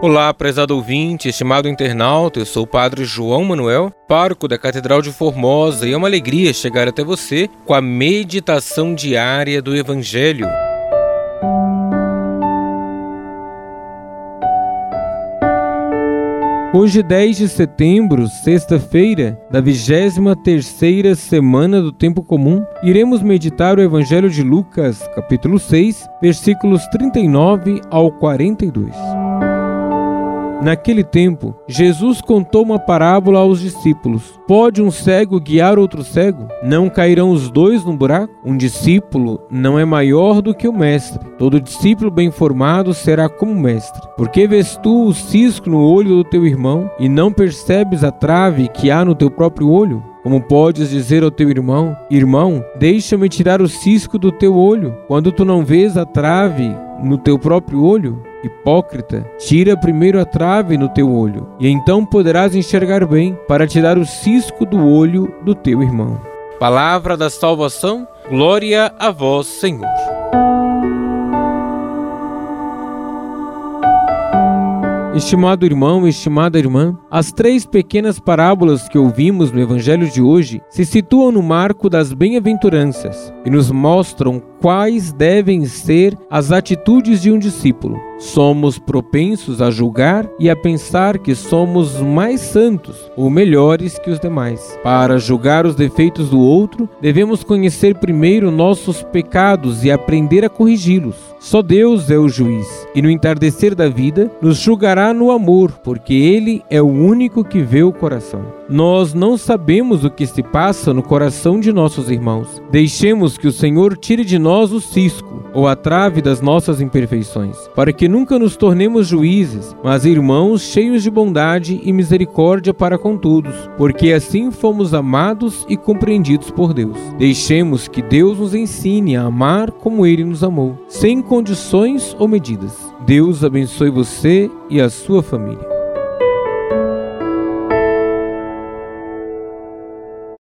Olá, prezado ouvinte, estimado internauta, eu sou o Padre João Manuel, pároco da Catedral de Formosa, e é uma alegria chegar até você com a meditação diária do Evangelho. Hoje, 10 de setembro, sexta-feira, da 23 semana do Tempo Comum, iremos meditar o Evangelho de Lucas, capítulo 6, versículos 39 ao 42. Naquele tempo, Jesus contou uma parábola aos discípulos: Pode um cego guiar outro cego? Não cairão os dois no buraco? Um discípulo não é maior do que o mestre. Todo discípulo bem formado será como mestre. Por que vês tu o cisco no olho do teu irmão e não percebes a trave que há no teu próprio olho? Como podes dizer ao teu irmão: Irmão, deixa-me tirar o cisco do teu olho, quando tu não vês a trave no teu próprio olho? Hipócrita, tira primeiro a trave no teu olho, e então poderás enxergar bem para tirar o cisco do olho do teu irmão. Palavra da salvação, glória a vós, Senhor. Estimado irmão, estimada irmã, as três pequenas parábolas que ouvimos no Evangelho de hoje se situam no marco das bem-aventuranças e nos mostram quais devem ser as atitudes de um discípulo. Somos propensos a julgar e a pensar que somos mais santos ou melhores que os demais. Para julgar os defeitos do outro, devemos conhecer primeiro nossos pecados e aprender a corrigi-los. Só Deus é o juiz, e no entardecer da vida nos julgará no amor, porque Ele é o único que vê o coração. Nós não sabemos o que se passa no coração de nossos irmãos. Deixemos que o Senhor tire de nós o cisco ou a trave das nossas imperfeições, para que nunca nos tornemos juízes, mas irmãos cheios de bondade e misericórdia para com todos, porque assim fomos amados e compreendidos por Deus. Deixemos que Deus nos ensine a amar como Ele nos amou, sem condições ou medidas. Deus abençoe você e a sua família.